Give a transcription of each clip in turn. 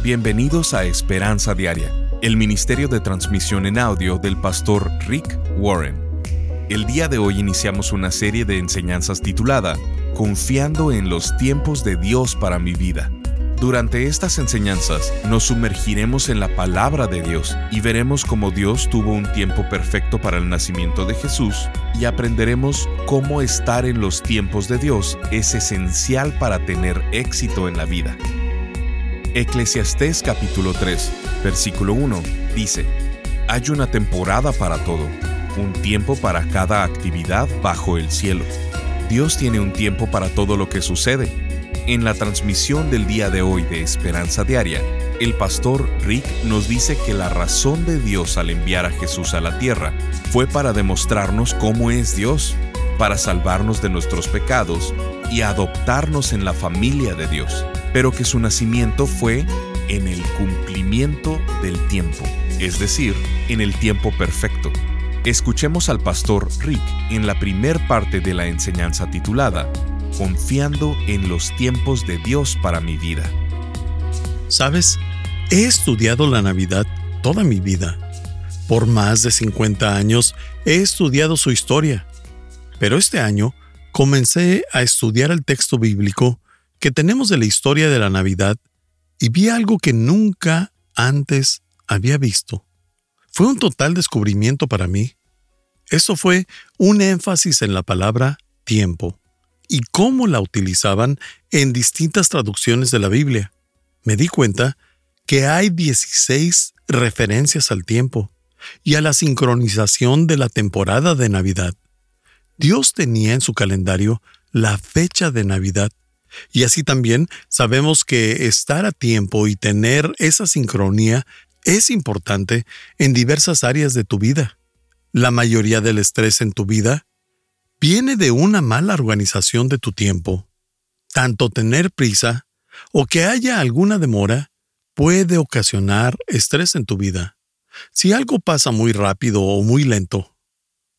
Bienvenidos a Esperanza Diaria, el ministerio de transmisión en audio del pastor Rick Warren. El día de hoy iniciamos una serie de enseñanzas titulada Confiando en los tiempos de Dios para mi vida. Durante estas enseñanzas nos sumergiremos en la palabra de Dios y veremos cómo Dios tuvo un tiempo perfecto para el nacimiento de Jesús y aprenderemos cómo estar en los tiempos de Dios es esencial para tener éxito en la vida. Eclesiastés capítulo 3, versículo 1 dice, Hay una temporada para todo, un tiempo para cada actividad bajo el cielo. Dios tiene un tiempo para todo lo que sucede en la transmisión del día de hoy de Esperanza Diaria, el pastor Rick nos dice que la razón de Dios al enviar a Jesús a la tierra fue para demostrarnos cómo es Dios, para salvarnos de nuestros pecados y adoptarnos en la familia de Dios, pero que su nacimiento fue en el cumplimiento del tiempo, es decir, en el tiempo perfecto. Escuchemos al pastor Rick en la primer parte de la enseñanza titulada confiando en los tiempos de Dios para mi vida. ¿Sabes? He estudiado la Navidad toda mi vida. Por más de 50 años he estudiado su historia. Pero este año comencé a estudiar el texto bíblico que tenemos de la historia de la Navidad y vi algo que nunca antes había visto. Fue un total descubrimiento para mí. Eso fue un énfasis en la palabra tiempo y cómo la utilizaban en distintas traducciones de la Biblia. Me di cuenta que hay 16 referencias al tiempo y a la sincronización de la temporada de Navidad. Dios tenía en su calendario la fecha de Navidad y así también sabemos que estar a tiempo y tener esa sincronía es importante en diversas áreas de tu vida. La mayoría del estrés en tu vida viene de una mala organización de tu tiempo. Tanto tener prisa o que haya alguna demora puede ocasionar estrés en tu vida. Si algo pasa muy rápido o muy lento.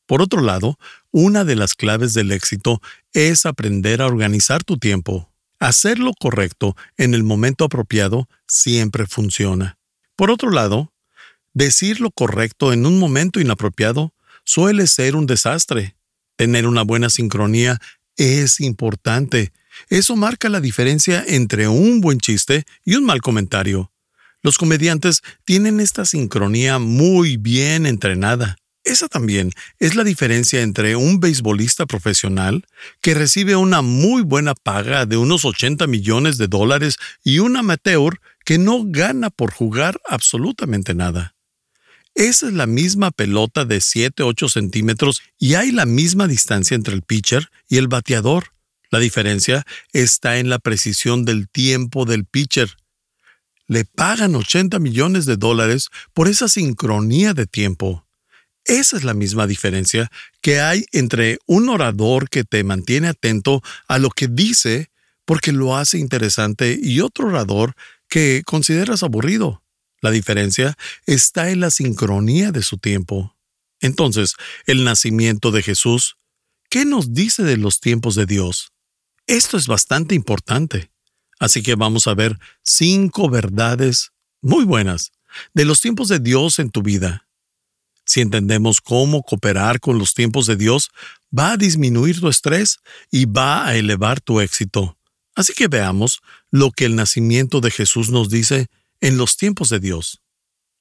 Por otro lado, una de las claves del éxito es aprender a organizar tu tiempo. Hacer lo correcto en el momento apropiado siempre funciona. Por otro lado, decir lo correcto en un momento inapropiado suele ser un desastre. Tener una buena sincronía es importante. Eso marca la diferencia entre un buen chiste y un mal comentario. Los comediantes tienen esta sincronía muy bien entrenada. Esa también es la diferencia entre un beisbolista profesional que recibe una muy buena paga de unos 80 millones de dólares y un amateur que no gana por jugar absolutamente nada. Esa es la misma pelota de 7-8 centímetros y hay la misma distancia entre el pitcher y el bateador. La diferencia está en la precisión del tiempo del pitcher. Le pagan 80 millones de dólares por esa sincronía de tiempo. Esa es la misma diferencia que hay entre un orador que te mantiene atento a lo que dice porque lo hace interesante y otro orador que consideras aburrido. La diferencia está en la sincronía de su tiempo. Entonces, el nacimiento de Jesús, ¿qué nos dice de los tiempos de Dios? Esto es bastante importante. Así que vamos a ver cinco verdades muy buenas de los tiempos de Dios en tu vida. Si entendemos cómo cooperar con los tiempos de Dios, va a disminuir tu estrés y va a elevar tu éxito. Así que veamos lo que el nacimiento de Jesús nos dice en los tiempos de Dios.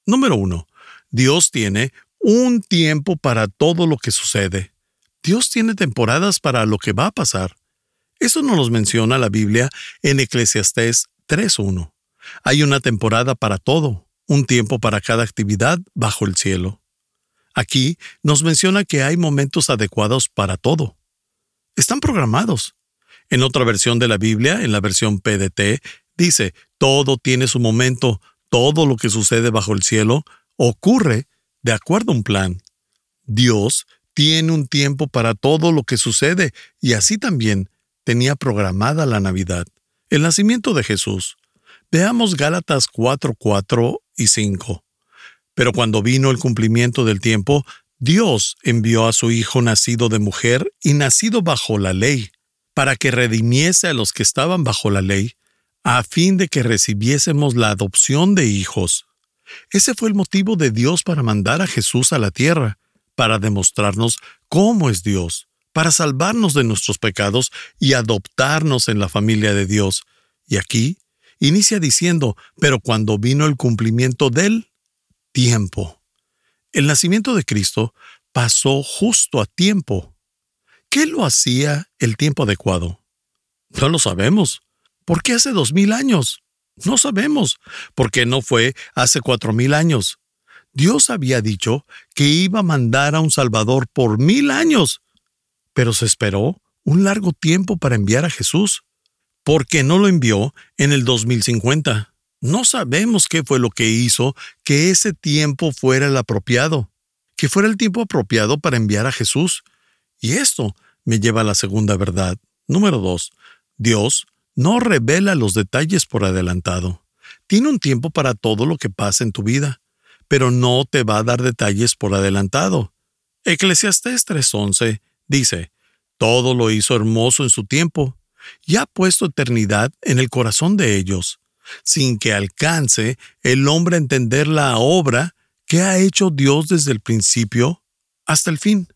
Número uno, Dios tiene un tiempo para todo lo que sucede. Dios tiene temporadas para lo que va a pasar. Eso nos lo menciona la Biblia en Eclesiastés 3.1. Hay una temporada para todo, un tiempo para cada actividad bajo el cielo. Aquí nos menciona que hay momentos adecuados para todo. Están programados. En otra versión de la Biblia, en la versión PDT, dice, todo tiene su momento, todo lo que sucede bajo el cielo ocurre de acuerdo a un plan. Dios tiene un tiempo para todo lo que sucede y así también tenía programada la Navidad, el nacimiento de Jesús. Veamos Gálatas 4, 4 y 5. Pero cuando vino el cumplimiento del tiempo, Dios envió a su Hijo nacido de mujer y nacido bajo la ley, para que redimiese a los que estaban bajo la ley, a fin de que recibiésemos la adopción de hijos. Ese fue el motivo de Dios para mandar a Jesús a la tierra, para demostrarnos cómo es Dios, para salvarnos de nuestros pecados y adoptarnos en la familia de Dios. Y aquí inicia diciendo, pero cuando vino el cumplimiento del tiempo. El nacimiento de Cristo pasó justo a tiempo. ¿Qué lo hacía el tiempo adecuado? No lo sabemos. ¿Por qué hace dos mil años? No sabemos. ¿Por qué no fue hace cuatro mil años? Dios había dicho que iba a mandar a un Salvador por mil años, pero se esperó un largo tiempo para enviar a Jesús. ¿Por qué no lo envió en el 2050? No sabemos qué fue lo que hizo que ese tiempo fuera el apropiado, que fuera el tiempo apropiado para enviar a Jesús. Y esto me lleva a la segunda verdad. Número dos, Dios no revela los detalles por adelantado. Tiene un tiempo para todo lo que pasa en tu vida, pero no te va a dar detalles por adelantado. Eclesiastés 3:11 dice, Todo lo hizo hermoso en su tiempo, y ha puesto eternidad en el corazón de ellos, sin que alcance el hombre a entender la obra que ha hecho Dios desde el principio hasta el fin.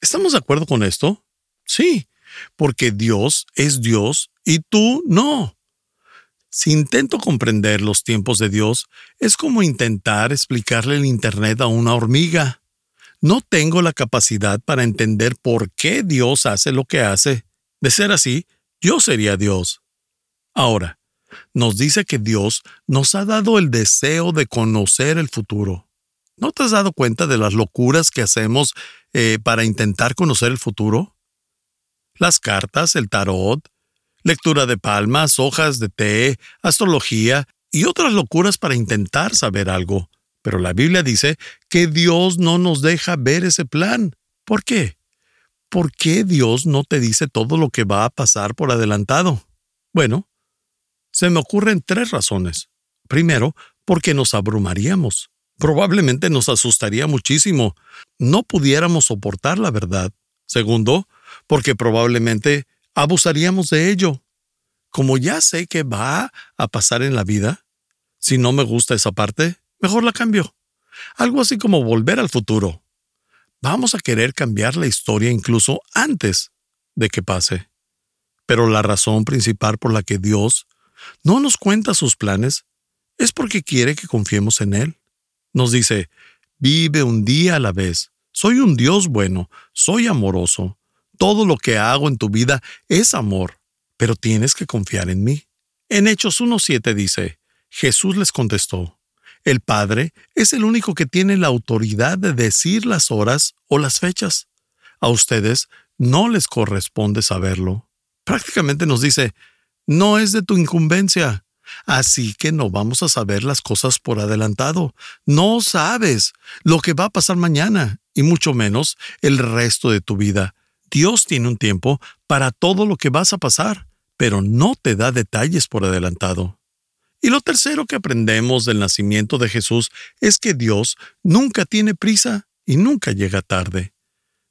¿Estamos de acuerdo con esto? Sí, porque Dios es Dios y tú no. Si intento comprender los tiempos de Dios, es como intentar explicarle el Internet a una hormiga. No tengo la capacidad para entender por qué Dios hace lo que hace. De ser así, yo sería Dios. Ahora, nos dice que Dios nos ha dado el deseo de conocer el futuro. ¿No te has dado cuenta de las locuras que hacemos eh, para intentar conocer el futuro? Las cartas, el tarot, lectura de palmas, hojas de té, astrología y otras locuras para intentar saber algo. Pero la Biblia dice que Dios no nos deja ver ese plan. ¿Por qué? ¿Por qué Dios no te dice todo lo que va a pasar por adelantado? Bueno, se me ocurren tres razones. Primero, porque nos abrumaríamos. Probablemente nos asustaría muchísimo. No pudiéramos soportar la verdad. Segundo, porque probablemente abusaríamos de ello. Como ya sé que va a pasar en la vida, si no me gusta esa parte, mejor la cambio. Algo así como volver al futuro. Vamos a querer cambiar la historia incluso antes de que pase. Pero la razón principal por la que Dios no nos cuenta sus planes es porque quiere que confiemos en Él. Nos dice, vive un día a la vez. Soy un Dios bueno, soy amoroso, todo lo que hago en tu vida es amor, pero tienes que confiar en mí. En Hechos 1.7 dice, Jesús les contestó, el Padre es el único que tiene la autoridad de decir las horas o las fechas. A ustedes no les corresponde saberlo. Prácticamente nos dice, no es de tu incumbencia. Así que no vamos a saber las cosas por adelantado. No sabes lo que va a pasar mañana, y mucho menos el resto de tu vida. Dios tiene un tiempo para todo lo que vas a pasar, pero no te da detalles por adelantado. Y lo tercero que aprendemos del nacimiento de Jesús es que Dios nunca tiene prisa y nunca llega tarde.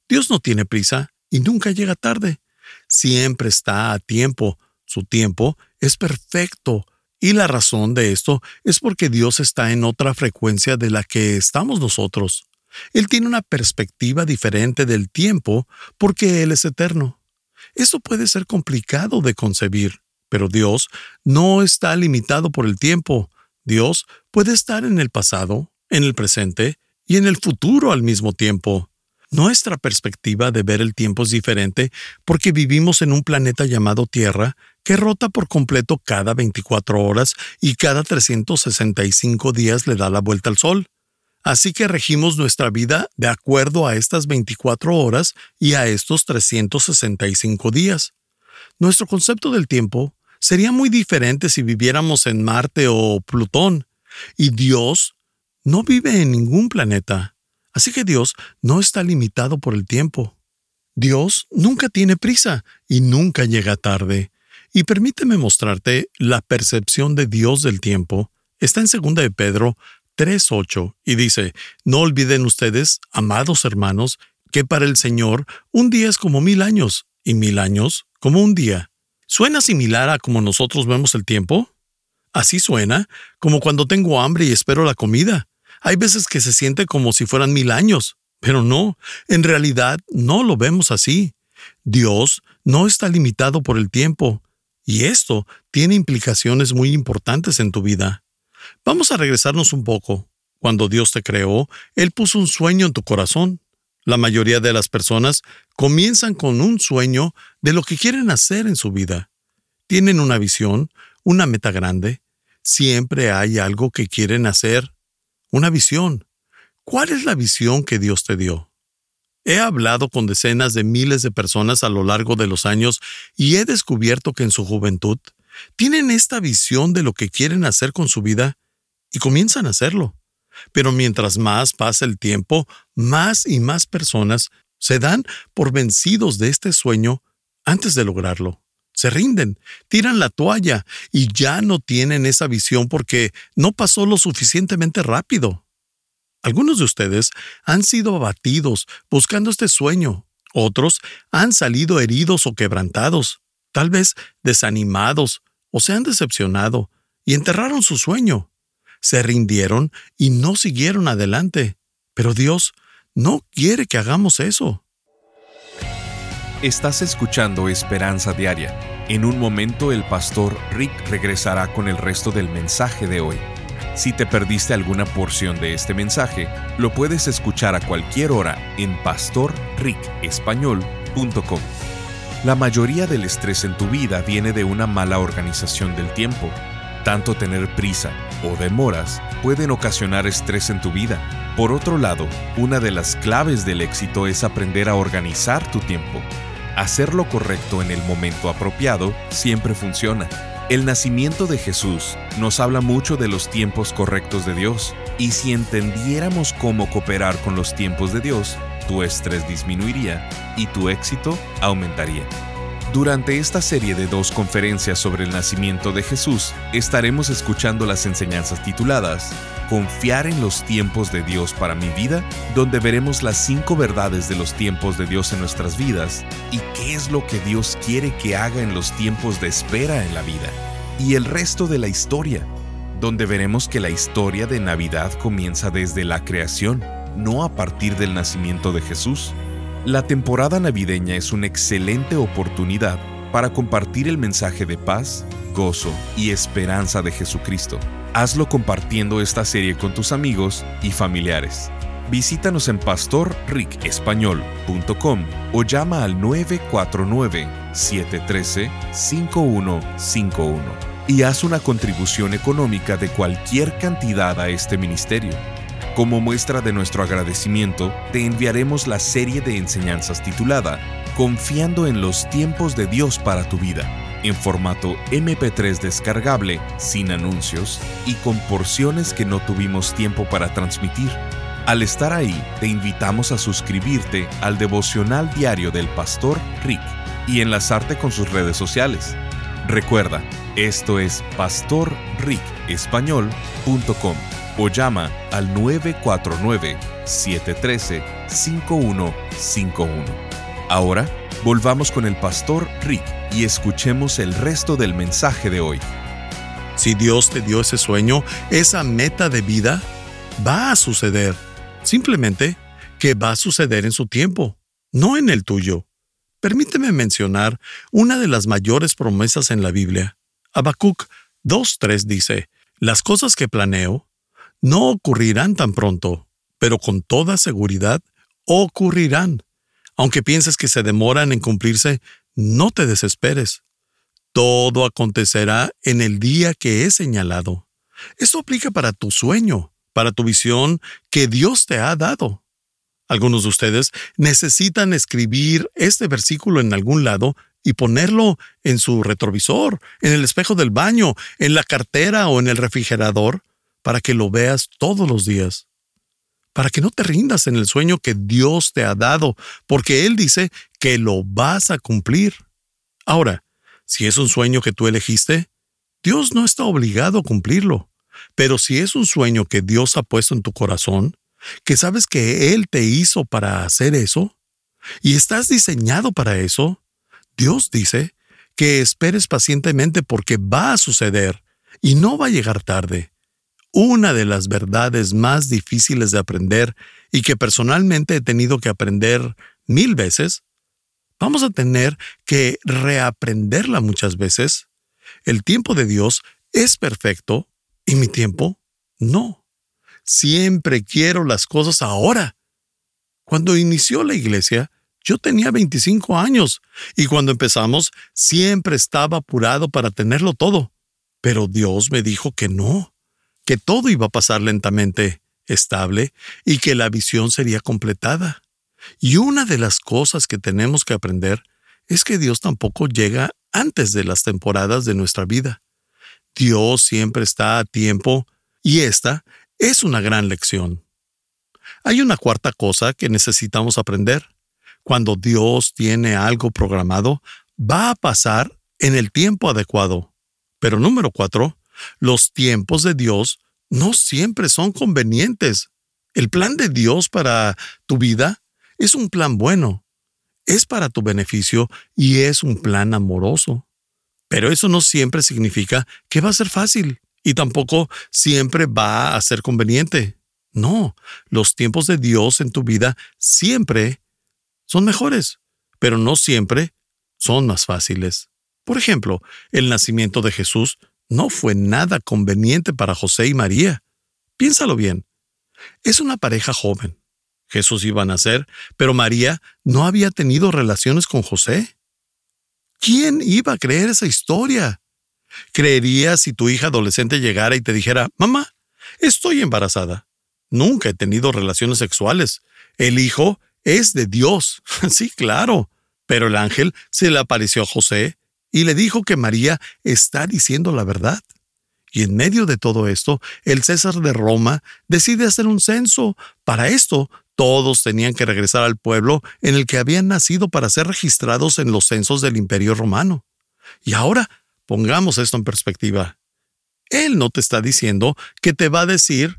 Dios no tiene prisa y nunca llega tarde. Siempre está a tiempo. Su tiempo es perfecto. Y la razón de esto es porque Dios está en otra frecuencia de la que estamos nosotros. Él tiene una perspectiva diferente del tiempo porque Él es eterno. Eso puede ser complicado de concebir, pero Dios no está limitado por el tiempo. Dios puede estar en el pasado, en el presente y en el futuro al mismo tiempo. Nuestra perspectiva de ver el tiempo es diferente porque vivimos en un planeta llamado Tierra que rota por completo cada 24 horas y cada 365 días le da la vuelta al Sol. Así que regimos nuestra vida de acuerdo a estas 24 horas y a estos 365 días. Nuestro concepto del tiempo sería muy diferente si viviéramos en Marte o Plutón, y Dios no vive en ningún planeta. Así que Dios no está limitado por el tiempo. Dios nunca tiene prisa y nunca llega tarde. Y permíteme mostrarte la percepción de Dios del tiempo. Está en 2 de Pedro 3.8 y dice, no olviden ustedes, amados hermanos, que para el Señor un día es como mil años y mil años como un día. ¿Suena similar a como nosotros vemos el tiempo? Así suena, como cuando tengo hambre y espero la comida. Hay veces que se siente como si fueran mil años, pero no, en realidad no lo vemos así. Dios no está limitado por el tiempo, y esto tiene implicaciones muy importantes en tu vida. Vamos a regresarnos un poco. Cuando Dios te creó, Él puso un sueño en tu corazón. La mayoría de las personas comienzan con un sueño de lo que quieren hacer en su vida. Tienen una visión, una meta grande. Siempre hay algo que quieren hacer. Una visión. ¿Cuál es la visión que Dios te dio? He hablado con decenas de miles de personas a lo largo de los años y he descubierto que en su juventud tienen esta visión de lo que quieren hacer con su vida y comienzan a hacerlo. Pero mientras más pasa el tiempo, más y más personas se dan por vencidos de este sueño antes de lograrlo. Se rinden, tiran la toalla y ya no tienen esa visión porque no pasó lo suficientemente rápido. Algunos de ustedes han sido abatidos buscando este sueño, otros han salido heridos o quebrantados, tal vez desanimados o se han decepcionado y enterraron su sueño. Se rindieron y no siguieron adelante. Pero Dios no quiere que hagamos eso. Estás escuchando Esperanza Diaria. En un momento el pastor Rick regresará con el resto del mensaje de hoy. Si te perdiste alguna porción de este mensaje, lo puedes escuchar a cualquier hora en pastorricespañol.com. La mayoría del estrés en tu vida viene de una mala organización del tiempo. Tanto tener prisa o demoras pueden ocasionar estrés en tu vida. Por otro lado, una de las claves del éxito es aprender a organizar tu tiempo. Hacer lo correcto en el momento apropiado siempre funciona. El nacimiento de Jesús nos habla mucho de los tiempos correctos de Dios, y si entendiéramos cómo cooperar con los tiempos de Dios, tu estrés disminuiría y tu éxito aumentaría. Durante esta serie de dos conferencias sobre el nacimiento de Jesús, estaremos escuchando las enseñanzas tituladas Confiar en los tiempos de Dios para mi vida, donde veremos las cinco verdades de los tiempos de Dios en nuestras vidas y qué es lo que Dios quiere que haga en los tiempos de espera en la vida. Y el resto de la historia, donde veremos que la historia de Navidad comienza desde la creación, no a partir del nacimiento de Jesús. La temporada navideña es una excelente oportunidad para compartir el mensaje de paz, gozo y esperanza de Jesucristo hazlo compartiendo esta serie con tus amigos y familiares. Visítanos en pastorricespañol.com o llama al 949-713-5151 y haz una contribución económica de cualquier cantidad a este ministerio. Como muestra de nuestro agradecimiento, te enviaremos la serie de enseñanzas titulada Confiando en los tiempos de Dios para tu vida en formato MP3 descargable, sin anuncios y con porciones que no tuvimos tiempo para transmitir. Al estar ahí, te invitamos a suscribirte al devocional diario del pastor Rick y enlazarte con sus redes sociales. Recuerda, esto es pastorricespañol.com o llama al 949-713-5151. Ahora, volvamos con el pastor Rick y escuchemos el resto del mensaje de hoy. Si Dios te dio ese sueño, esa meta de vida, va a suceder. Simplemente que va a suceder en su tiempo, no en el tuyo. Permíteme mencionar una de las mayores promesas en la Biblia. Habacuc 2.3 dice, Las cosas que planeo no ocurrirán tan pronto, pero con toda seguridad ocurrirán. Aunque pienses que se demoran en cumplirse, no te desesperes. Todo acontecerá en el día que he señalado. Esto aplica para tu sueño, para tu visión que Dios te ha dado. Algunos de ustedes necesitan escribir este versículo en algún lado y ponerlo en su retrovisor, en el espejo del baño, en la cartera o en el refrigerador, para que lo veas todos los días para que no te rindas en el sueño que Dios te ha dado, porque Él dice que lo vas a cumplir. Ahora, si es un sueño que tú elegiste, Dios no está obligado a cumplirlo. Pero si es un sueño que Dios ha puesto en tu corazón, que sabes que Él te hizo para hacer eso, y estás diseñado para eso, Dios dice que esperes pacientemente porque va a suceder y no va a llegar tarde. Una de las verdades más difíciles de aprender y que personalmente he tenido que aprender mil veces, vamos a tener que reaprenderla muchas veces. El tiempo de Dios es perfecto y mi tiempo no. Siempre quiero las cosas ahora. Cuando inició la iglesia, yo tenía 25 años y cuando empezamos siempre estaba apurado para tenerlo todo. Pero Dios me dijo que no, que todo iba a pasar lentamente, estable y que la visión sería completada. Y una de las cosas que tenemos que aprender es que Dios tampoco llega antes de las temporadas de nuestra vida. Dios siempre está a tiempo y esta es una gran lección. Hay una cuarta cosa que necesitamos aprender. Cuando Dios tiene algo programado, va a pasar en el tiempo adecuado. Pero número cuatro, los tiempos de Dios no siempre son convenientes. El plan de Dios para tu vida es un plan bueno, es para tu beneficio y es un plan amoroso. Pero eso no siempre significa que va a ser fácil y tampoco siempre va a ser conveniente. No, los tiempos de Dios en tu vida siempre son mejores, pero no siempre son más fáciles. Por ejemplo, el nacimiento de Jesús no fue nada conveniente para José y María. Piénsalo bien. Es una pareja joven. Jesús iba a nacer, pero María no había tenido relaciones con José. ¿Quién iba a creer esa historia? ¿Creerías si tu hija adolescente llegara y te dijera, mamá, estoy embarazada? Nunca he tenido relaciones sexuales. El hijo es de Dios. sí, claro. Pero el ángel se le apareció a José y le dijo que María está diciendo la verdad. Y en medio de todo esto, el César de Roma decide hacer un censo. Para esto, todos tenían que regresar al pueblo en el que habían nacido para ser registrados en los censos del Imperio Romano. Y ahora, pongamos esto en perspectiva. Él no te está diciendo que te va a decir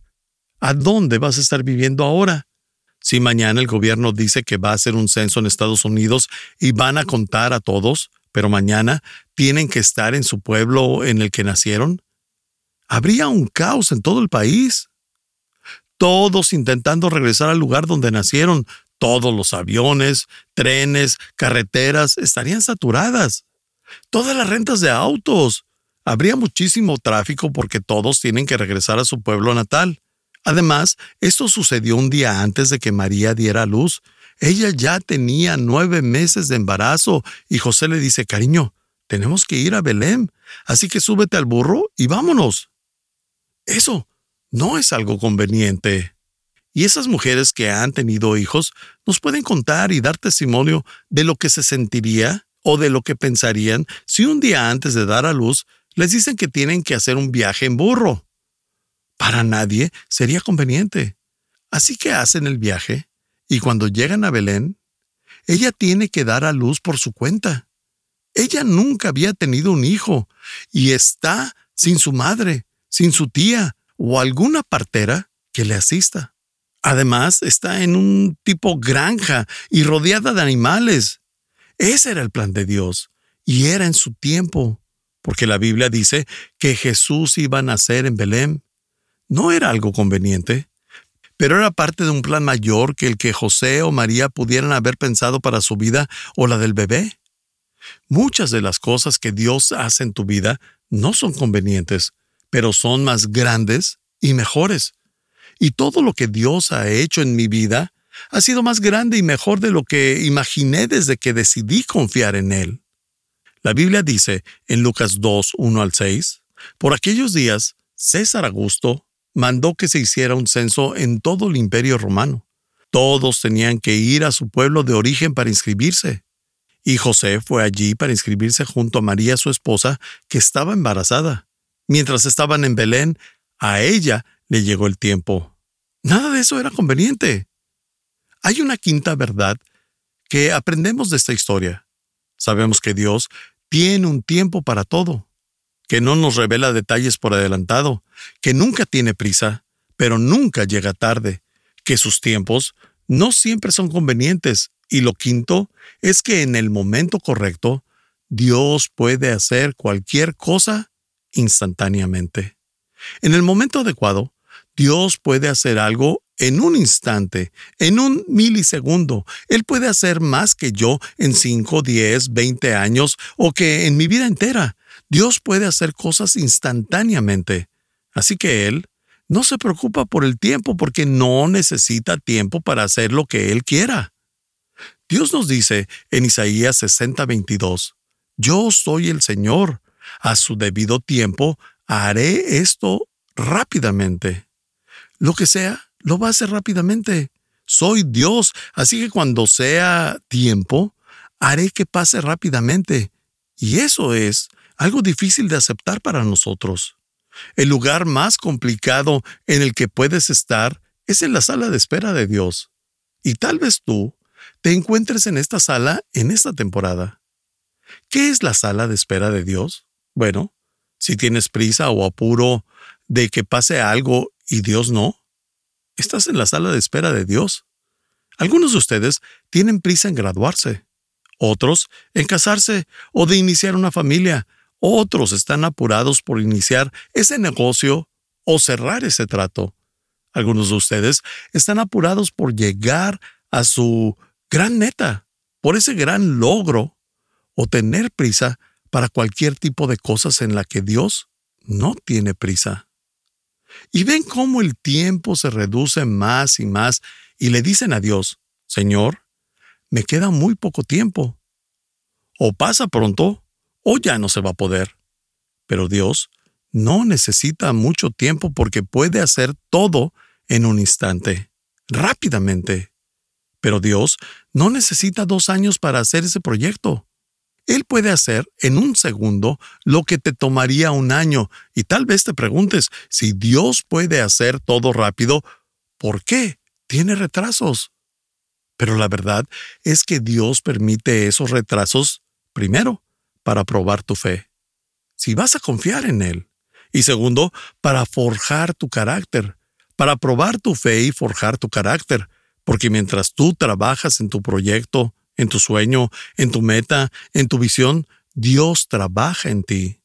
a dónde vas a estar viviendo ahora. Si mañana el gobierno dice que va a hacer un censo en Estados Unidos y van a contar a todos, pero mañana tienen que estar en su pueblo en el que nacieron, habría un caos en todo el país. Todos intentando regresar al lugar donde nacieron, todos los aviones, trenes, carreteras estarían saturadas. Todas las rentas de autos. Habría muchísimo tráfico porque todos tienen que regresar a su pueblo natal. Además, esto sucedió un día antes de que María diera luz. Ella ya tenía nueve meses de embarazo y José le dice, cariño, tenemos que ir a Belén, así que súbete al burro y vámonos. Eso no es algo conveniente. Y esas mujeres que han tenido hijos nos pueden contar y dar testimonio de lo que se sentiría o de lo que pensarían si un día antes de dar a luz les dicen que tienen que hacer un viaje en burro. Para nadie sería conveniente. Así que hacen el viaje y cuando llegan a Belén, ella tiene que dar a luz por su cuenta. Ella nunca había tenido un hijo y está sin su madre, sin su tía o alguna partera que le asista. Además, está en un tipo granja y rodeada de animales. Ese era el plan de Dios y era en su tiempo, porque la Biblia dice que Jesús iba a nacer en Belén no era algo conveniente, pero era parte de un plan mayor que el que José o María pudieran haber pensado para su vida o la del bebé. Muchas de las cosas que Dios hace en tu vida no son convenientes, pero son más grandes y mejores. Y todo lo que Dios ha hecho en mi vida ha sido más grande y mejor de lo que imaginé desde que decidí confiar en Él. La Biblia dice en Lucas 2, 1 al 6, Por aquellos días, César Augusto mandó que se hiciera un censo en todo el imperio romano. Todos tenían que ir a su pueblo de origen para inscribirse. Y José fue allí para inscribirse junto a María, su esposa, que estaba embarazada. Mientras estaban en Belén, a ella le llegó el tiempo. Nada de eso era conveniente. Hay una quinta verdad que aprendemos de esta historia. Sabemos que Dios tiene un tiempo para todo que no nos revela detalles por adelantado, que nunca tiene prisa, pero nunca llega tarde, que sus tiempos no siempre son convenientes, y lo quinto es que en el momento correcto, Dios puede hacer cualquier cosa instantáneamente. En el momento adecuado, Dios puede hacer algo en un instante, en un milisegundo. Él puede hacer más que yo en 5, 10, 20 años o que en mi vida entera. Dios puede hacer cosas instantáneamente. Así que Él no se preocupa por el tiempo porque no necesita tiempo para hacer lo que Él quiera. Dios nos dice en Isaías 60, 22, yo soy el Señor. A su debido tiempo haré esto rápidamente. Lo que sea, lo va a hacer rápidamente. Soy Dios, así que cuando sea tiempo, haré que pase rápidamente. Y eso es algo difícil de aceptar para nosotros. El lugar más complicado en el que puedes estar es en la sala de espera de Dios. Y tal vez tú te encuentres en esta sala en esta temporada. ¿Qué es la sala de espera de Dios? Bueno, si tienes prisa o apuro de que pase algo y Dios no, estás en la sala de espera de Dios. Algunos de ustedes tienen prisa en graduarse, otros en casarse o de iniciar una familia, otros están apurados por iniciar ese negocio o cerrar ese trato. Algunos de ustedes están apurados por llegar a su gran meta, por ese gran logro o tener prisa para cualquier tipo de cosas en la que Dios no tiene prisa. Y ven cómo el tiempo se reduce más y más y le dicen a Dios, Señor, me queda muy poco tiempo. O pasa pronto o ya no se va a poder. Pero Dios no necesita mucho tiempo porque puede hacer todo en un instante, rápidamente. Pero Dios no necesita dos años para hacer ese proyecto. Él puede hacer en un segundo lo que te tomaría un año y tal vez te preguntes, si Dios puede hacer todo rápido, ¿por qué tiene retrasos? Pero la verdad es que Dios permite esos retrasos, primero, para probar tu fe, si vas a confiar en Él, y segundo, para forjar tu carácter, para probar tu fe y forjar tu carácter, porque mientras tú trabajas en tu proyecto, en tu sueño, en tu meta, en tu visión, Dios trabaja en ti.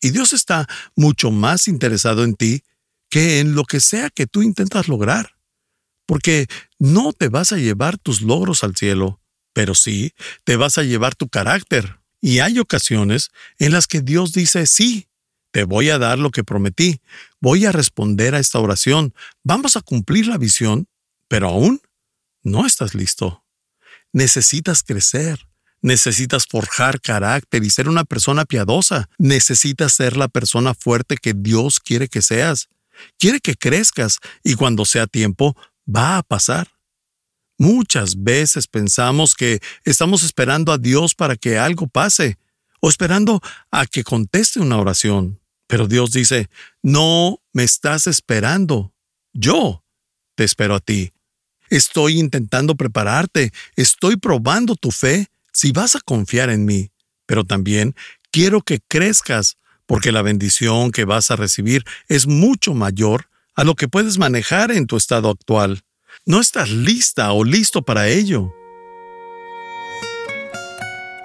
Y Dios está mucho más interesado en ti que en lo que sea que tú intentas lograr. Porque no te vas a llevar tus logros al cielo, pero sí te vas a llevar tu carácter. Y hay ocasiones en las que Dios dice, sí, te voy a dar lo que prometí, voy a responder a esta oración, vamos a cumplir la visión, pero aún no estás listo. Necesitas crecer. Necesitas forjar carácter y ser una persona piadosa. Necesitas ser la persona fuerte que Dios quiere que seas. Quiere que crezcas y cuando sea tiempo, va a pasar. Muchas veces pensamos que estamos esperando a Dios para que algo pase o esperando a que conteste una oración. Pero Dios dice, no me estás esperando. Yo te espero a ti. Estoy intentando prepararte, estoy probando tu fe si vas a confiar en mí, pero también quiero que crezcas porque la bendición que vas a recibir es mucho mayor a lo que puedes manejar en tu estado actual. No estás lista o listo para ello.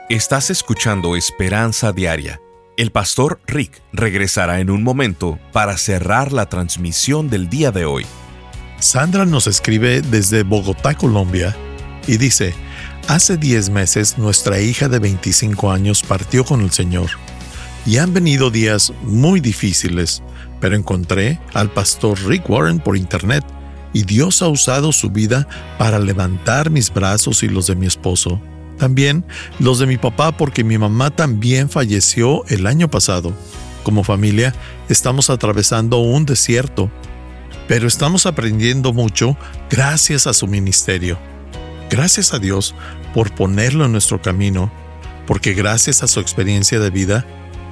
Estás escuchando Esperanza Diaria. El pastor Rick regresará en un momento para cerrar la transmisión del día de hoy. Sandra nos escribe desde Bogotá, Colombia, y dice, hace 10 meses nuestra hija de 25 años partió con el Señor. Y han venido días muy difíciles, pero encontré al pastor Rick Warren por internet y Dios ha usado su vida para levantar mis brazos y los de mi esposo. También los de mi papá porque mi mamá también falleció el año pasado. Como familia, estamos atravesando un desierto pero estamos aprendiendo mucho gracias a su ministerio. Gracias a Dios por ponerlo en nuestro camino, porque gracias a su experiencia de vida,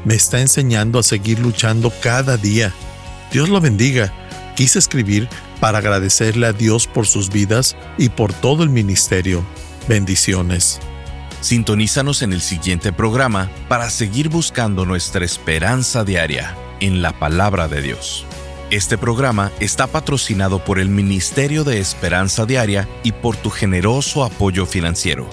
me está enseñando a seguir luchando cada día. Dios lo bendiga. Quise escribir para agradecerle a Dios por sus vidas y por todo el ministerio. Bendiciones. Sintonízanos en el siguiente programa para seguir buscando nuestra esperanza diaria en la palabra de Dios. Este programa está patrocinado por el Ministerio de Esperanza Diaria y por tu generoso apoyo financiero.